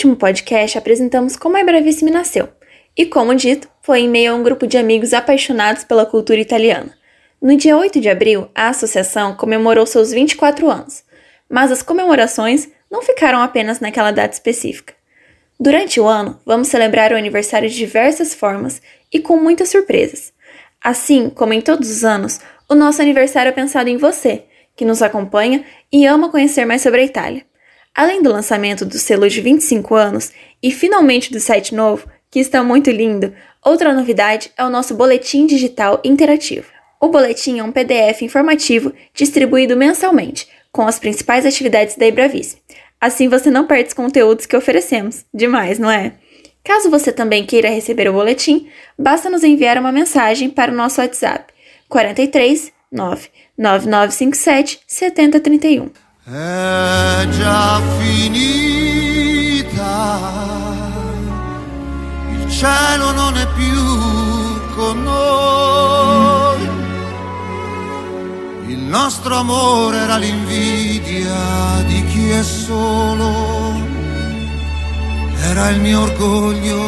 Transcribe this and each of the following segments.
último podcast apresentamos como a Bravissime nasceu, e como dito, foi em meio a um grupo de amigos apaixonados pela cultura italiana. No dia 8 de abril, a associação comemorou seus 24 anos, mas as comemorações não ficaram apenas naquela data específica. Durante o ano, vamos celebrar o aniversário de diversas formas e com muitas surpresas. Assim como em todos os anos, o nosso aniversário é pensado em você, que nos acompanha e ama conhecer mais sobre a Itália. Além do lançamento do selo de 25 anos e finalmente do site novo, que está muito lindo, outra novidade é o nosso boletim digital interativo. O boletim é um PDF informativo distribuído mensalmente, com as principais atividades da Ibravis. Assim você não perde os conteúdos que oferecemos. Demais, não é? Caso você também queira receber o boletim, basta nos enviar uma mensagem para o nosso WhatsApp 43 99957 7031. È già finita, il cielo non è più con noi, il nostro amore era l'invidia di chi è solo, era il mio orgoglio,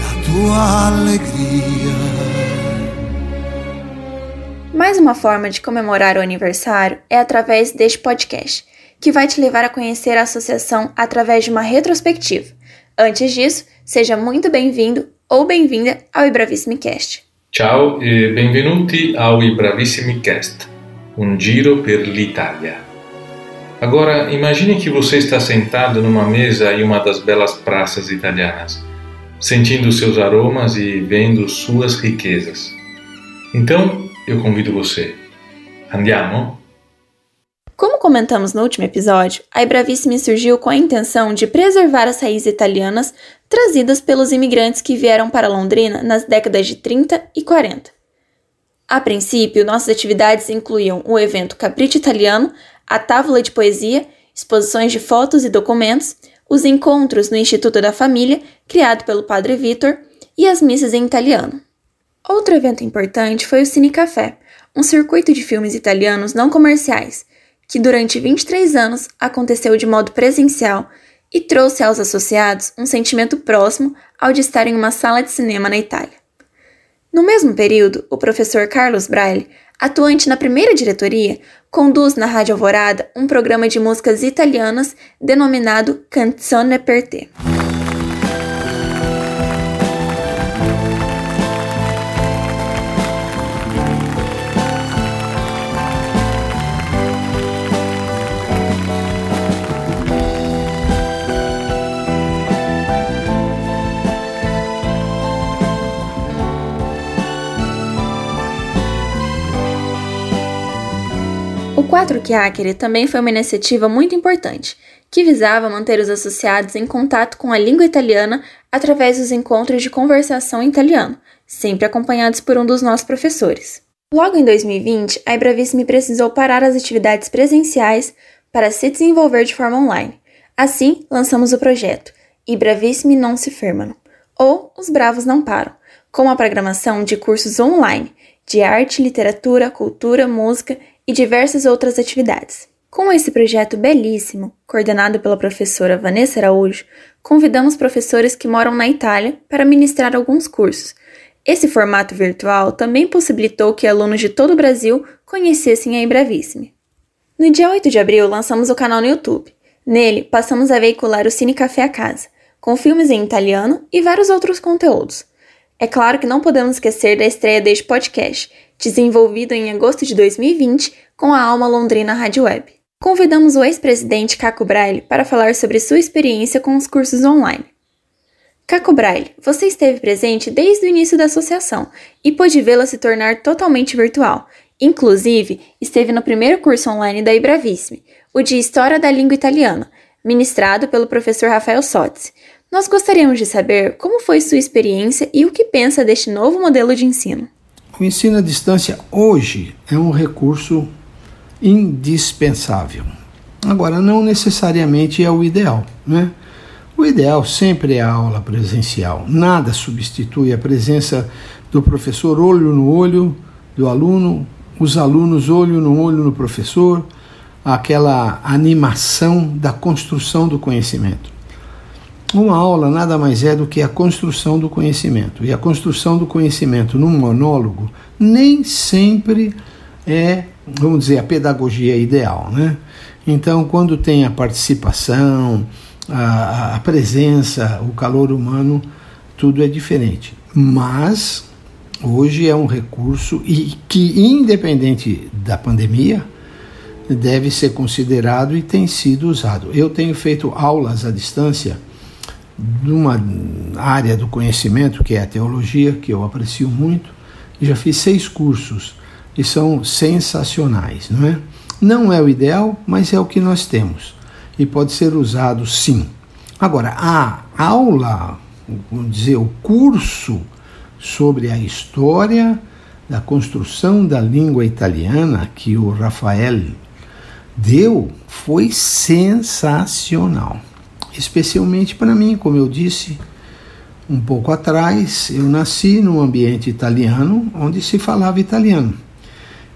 la tua allegria. Mais uma forma de comemorar o aniversário é através deste podcast, que vai te levar a conhecer a associação através de uma retrospectiva. Antes disso, seja muito bem-vindo ou bem-vinda ao Ibravissimi Cast. Ciao e benvenuti ao Ibravissimi Cast, um giro per l'Italia. Agora, imagine que você está sentado numa mesa em uma das belas praças italianas, sentindo seus aromas e vendo suas riquezas. Então, eu convido você. Andiamo? Como comentamos no último episódio, a Bravissimi surgiu com a intenção de preservar as raízes italianas trazidas pelos imigrantes que vieram para Londrina nas décadas de 30 e 40. A princípio, nossas atividades incluíam o evento Capriccio Italiano, a tábua de poesia, exposições de fotos e documentos, os encontros no Instituto da Família, criado pelo Padre Vitor, e as missas em italiano. Outro evento importante foi o Cine Café, um circuito de filmes italianos não comerciais, que durante 23 anos aconteceu de modo presencial e trouxe aos associados um sentimento próximo ao de estar em uma sala de cinema na Itália. No mesmo período, o professor Carlos Braille, atuante na primeira diretoria, conduz na Rádio Alvorada um programa de músicas italianas denominado Canzone per te. O Quatro Chiacchiere também foi uma iniciativa muito importante, que visava manter os associados em contato com a língua italiana através dos encontros de conversação em italiano, sempre acompanhados por um dos nossos professores. Logo em 2020, a Ibravissimi precisou parar as atividades presenciais para se desenvolver de forma online. Assim, lançamos o projeto Ibravissimi Non Si Fermano, ou Os Bravos Não Param, com uma programação de cursos online de arte, literatura, cultura, música e diversas outras atividades. Com esse projeto belíssimo, coordenado pela professora Vanessa Araújo, convidamos professores que moram na Itália para ministrar alguns cursos. Esse formato virtual também possibilitou que alunos de todo o Brasil conhecessem a Ibravissime. No dia 8 de abril, lançamos o canal no YouTube. Nele, passamos a veicular o Cine Café a Casa, com filmes em italiano e vários outros conteúdos. É claro que não podemos esquecer da estreia deste podcast, desenvolvido em agosto de 2020 com a Alma Londrina Rádio Web. Convidamos o ex-presidente Caco Braille para falar sobre sua experiência com os cursos online. Caco Braille, você esteve presente desde o início da associação e pôde vê-la se tornar totalmente virtual. Inclusive, esteve no primeiro curso online da Ibravissime, o de História da Língua Italiana, ministrado pelo professor Rafael Sotzi. Nós gostaríamos de saber como foi sua experiência e o que pensa deste novo modelo de ensino. O ensino à distância hoje é um recurso indispensável. Agora, não necessariamente é o ideal, né? O ideal sempre é a aula presencial. Nada substitui a presença do professor olho no olho do aluno, os alunos olho no olho no professor, aquela animação da construção do conhecimento. Uma aula nada mais é do que a construção do conhecimento. E a construção do conhecimento num monólogo nem sempre é, vamos dizer, a pedagogia ideal. Né? Então, quando tem a participação, a, a presença, o calor humano, tudo é diferente. Mas hoje é um recurso e que, independente da pandemia, deve ser considerado e tem sido usado. Eu tenho feito aulas à distância numa área do conhecimento que é a teologia, que eu aprecio muito, e já fiz seis cursos e são sensacionais, não é? Não é o ideal, mas é o que nós temos e pode ser usado sim. Agora, a aula, vamos dizer, o curso sobre a história da construção da língua italiana que o Rafael deu foi sensacional especialmente para mim, como eu disse um pouco atrás, eu nasci num ambiente italiano onde se falava italiano.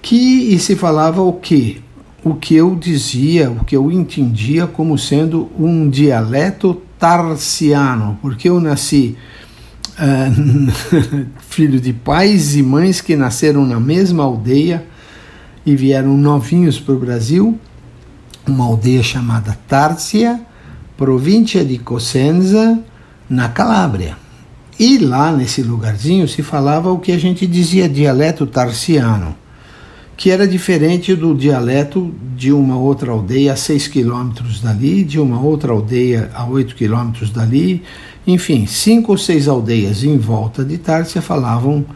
Que e se falava o quê? O que eu dizia, o que eu entendia como sendo um dialeto tarsiano, porque eu nasci uh, filho de pais e mães que nasceram na mesma aldeia e vieram novinhos para o Brasil, uma aldeia chamada Tárcia, província de Cosenza, na Calábria. E lá nesse lugarzinho se falava o que a gente dizia dialeto tarsiano, que era diferente do dialeto de uma outra aldeia a 6 quilômetros dali, de uma outra aldeia a 8 quilômetros dali. Enfim, cinco ou seis aldeias em volta de Tárcia falavam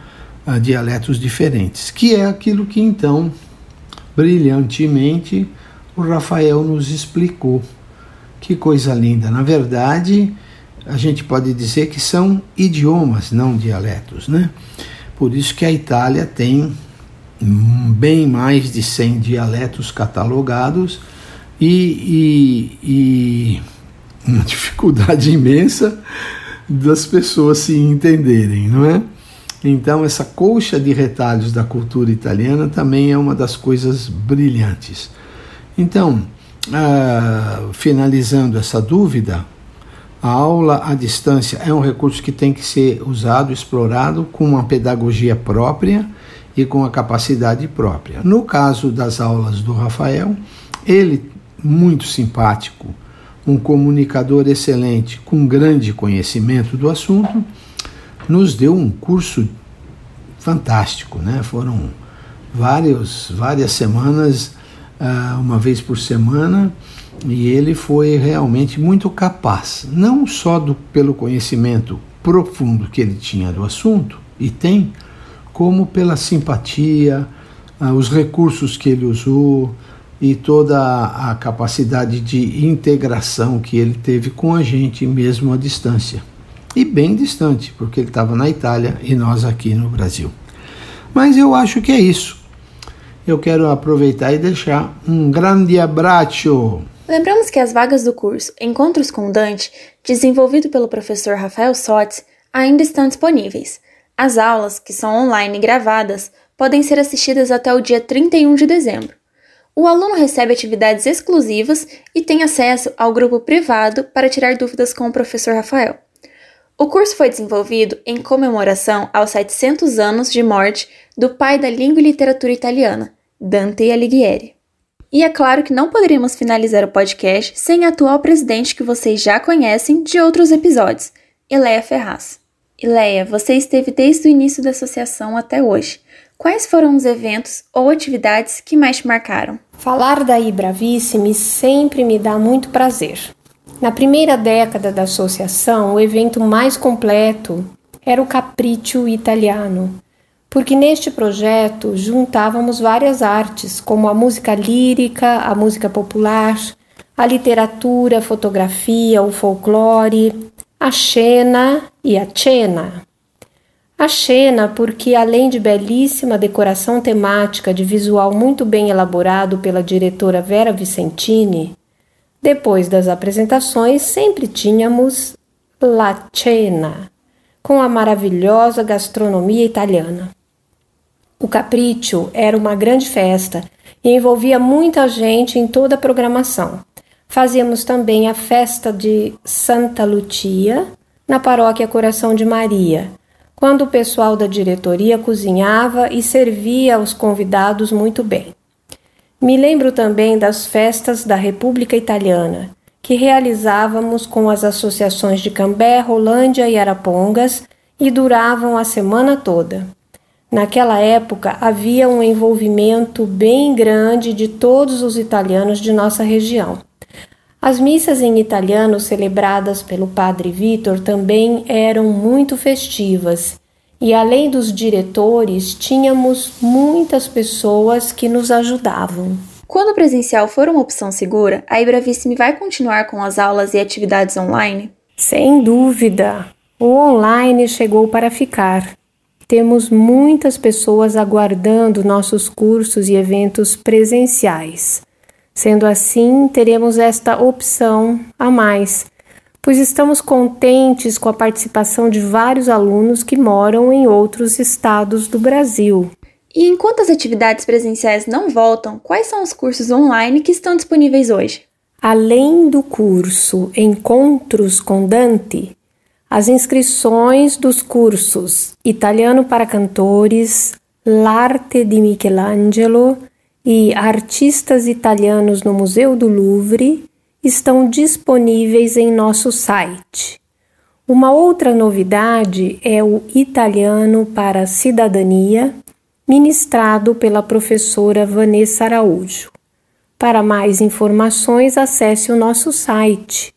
uh, dialetos diferentes, que é aquilo que então, brilhantemente, o Rafael nos explicou. Que coisa linda! Na verdade, a gente pode dizer que são idiomas, não dialetos, né? Por isso que a Itália tem bem mais de 100 dialetos catalogados e, e, e uma dificuldade imensa das pessoas se entenderem, não é? Então, essa colcha de retalhos da cultura italiana também é uma das coisas brilhantes. Então, ah, finalizando essa dúvida, a aula à distância é um recurso que tem que ser usado, explorado com uma pedagogia própria e com a capacidade própria. No caso das aulas do Rafael, ele, muito simpático, um comunicador excelente, com grande conhecimento do assunto, nos deu um curso fantástico, né? Foram vários, várias semanas uh, uma vez por semana e ele foi realmente muito capaz, não só do, pelo conhecimento profundo que ele tinha do assunto e tem, como pela simpatia, uh, os recursos que ele usou e toda a capacidade de integração que ele teve com a gente mesmo à distância. E bem distante, porque ele estava na Itália e nós aqui no Brasil. Mas eu acho que é isso eu quero aproveitar e deixar um grande abraço. Lembramos que as vagas do curso Encontros com Dante, desenvolvido pelo professor Rafael Sotes, ainda estão disponíveis. As aulas, que são online e gravadas, podem ser assistidas até o dia 31 de dezembro. O aluno recebe atividades exclusivas e tem acesso ao grupo privado para tirar dúvidas com o professor Rafael. O curso foi desenvolvido em comemoração aos 700 anos de morte do pai da língua e literatura italiana, Dante Alighieri. E é claro que não poderíamos finalizar o podcast sem a atual presidente que vocês já conhecem de outros episódios, Ileia Ferraz. Ileia, você esteve desde o início da associação até hoje. Quais foram os eventos ou atividades que mais te marcaram? Falar da Ibravissime sempre me dá muito prazer. Na primeira década da associação, o evento mais completo era o Capriccio Italiano, porque neste projeto juntávamos várias artes, como a música lírica, a música popular, a literatura, a fotografia, o folclore, a cena e a cena. A cena, porque além de belíssima decoração temática de visual muito bem elaborado pela diretora Vera Vicentini, depois das apresentações sempre tínhamos La Cena, com a maravilhosa gastronomia italiana. O Capricho era uma grande festa e envolvia muita gente em toda a programação. Fazíamos também a festa de Santa Lucia na paróquia Coração de Maria, quando o pessoal da diretoria cozinhava e servia aos convidados muito bem. Me lembro também das festas da República Italiana, que realizávamos com as associações de Cambé, Rolândia e Arapongas e duravam a semana toda. Naquela época havia um envolvimento bem grande de todos os italianos de nossa região. As missas em italiano celebradas pelo Padre Vitor também eram muito festivas, e além dos diretores, tínhamos muitas pessoas que nos ajudavam. Quando o presencial for uma opção segura, a Ibravissime vai continuar com as aulas e atividades online? Sem dúvida! O online chegou para ficar. Temos muitas pessoas aguardando nossos cursos e eventos presenciais. Sendo assim, teremos esta opção a mais, pois estamos contentes com a participação de vários alunos que moram em outros estados do Brasil. E enquanto as atividades presenciais não voltam, quais são os cursos online que estão disponíveis hoje? Além do curso Encontros com Dante, as inscrições dos cursos Italiano para Cantores, L'Arte di Michelangelo e Artistas Italianos no Museu do Louvre estão disponíveis em nosso site. Uma outra novidade é o Italiano para Cidadania, ministrado pela professora Vanessa Araújo. Para mais informações, acesse o nosso site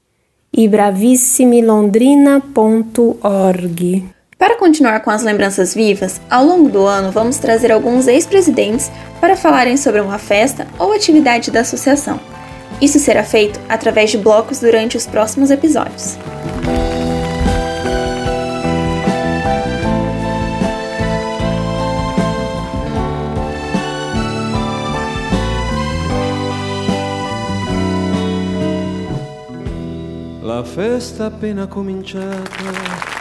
ibravissimilondrina.org. Para continuar com as lembranças vivas, ao longo do ano vamos trazer alguns ex-presidentes para falarem sobre uma festa ou atividade da associação. Isso será feito através de blocos durante os próximos episódios. La festa appena cominciata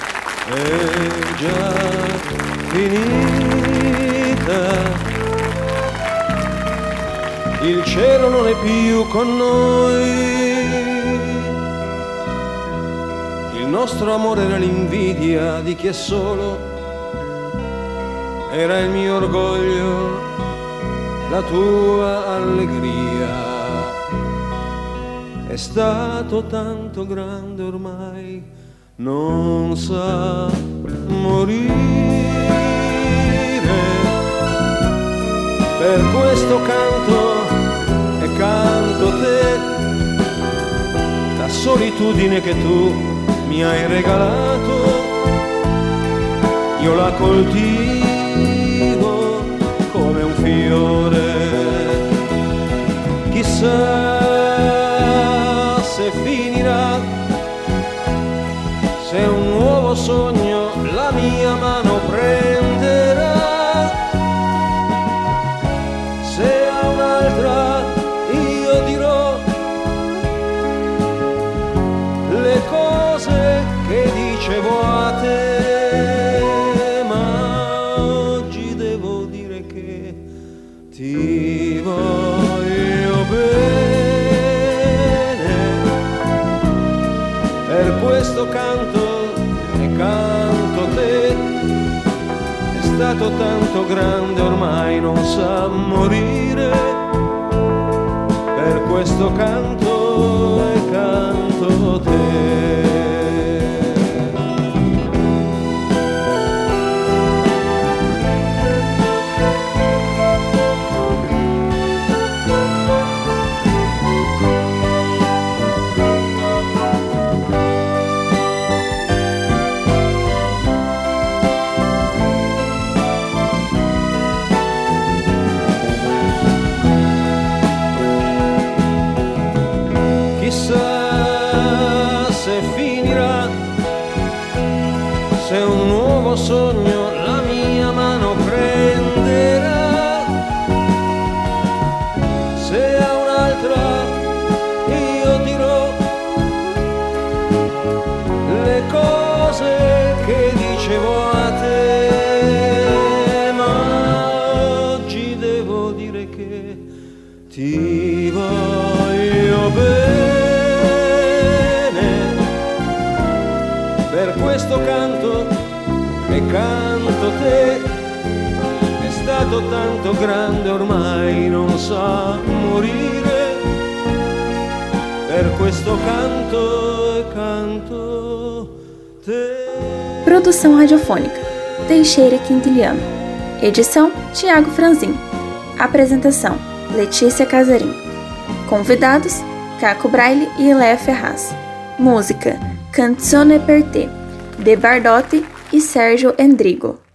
è già finita. Il cielo non è più con noi. Il nostro amore era l'invidia di chi è solo. Era il mio orgoglio, la tua allegria. È stato tanto grande ormai non sa morire. Per questo canto e canto te, la solitudine che tu mi hai regalato, io la coltivo ti voglio bene, per questo canto stato tanto grande ormai non sa morire. Per questo canto tanto grande ormai non sa morire. Per questo canto e canto te. Produção radiofônica. Teixeira Quintiliano. Edição Tiago Franzin. Apresentação Letícia Casarim. Convidados Caco Braille e Léa Ferraz. Música Canzone per te de Bardotti e Sérgio Endrigo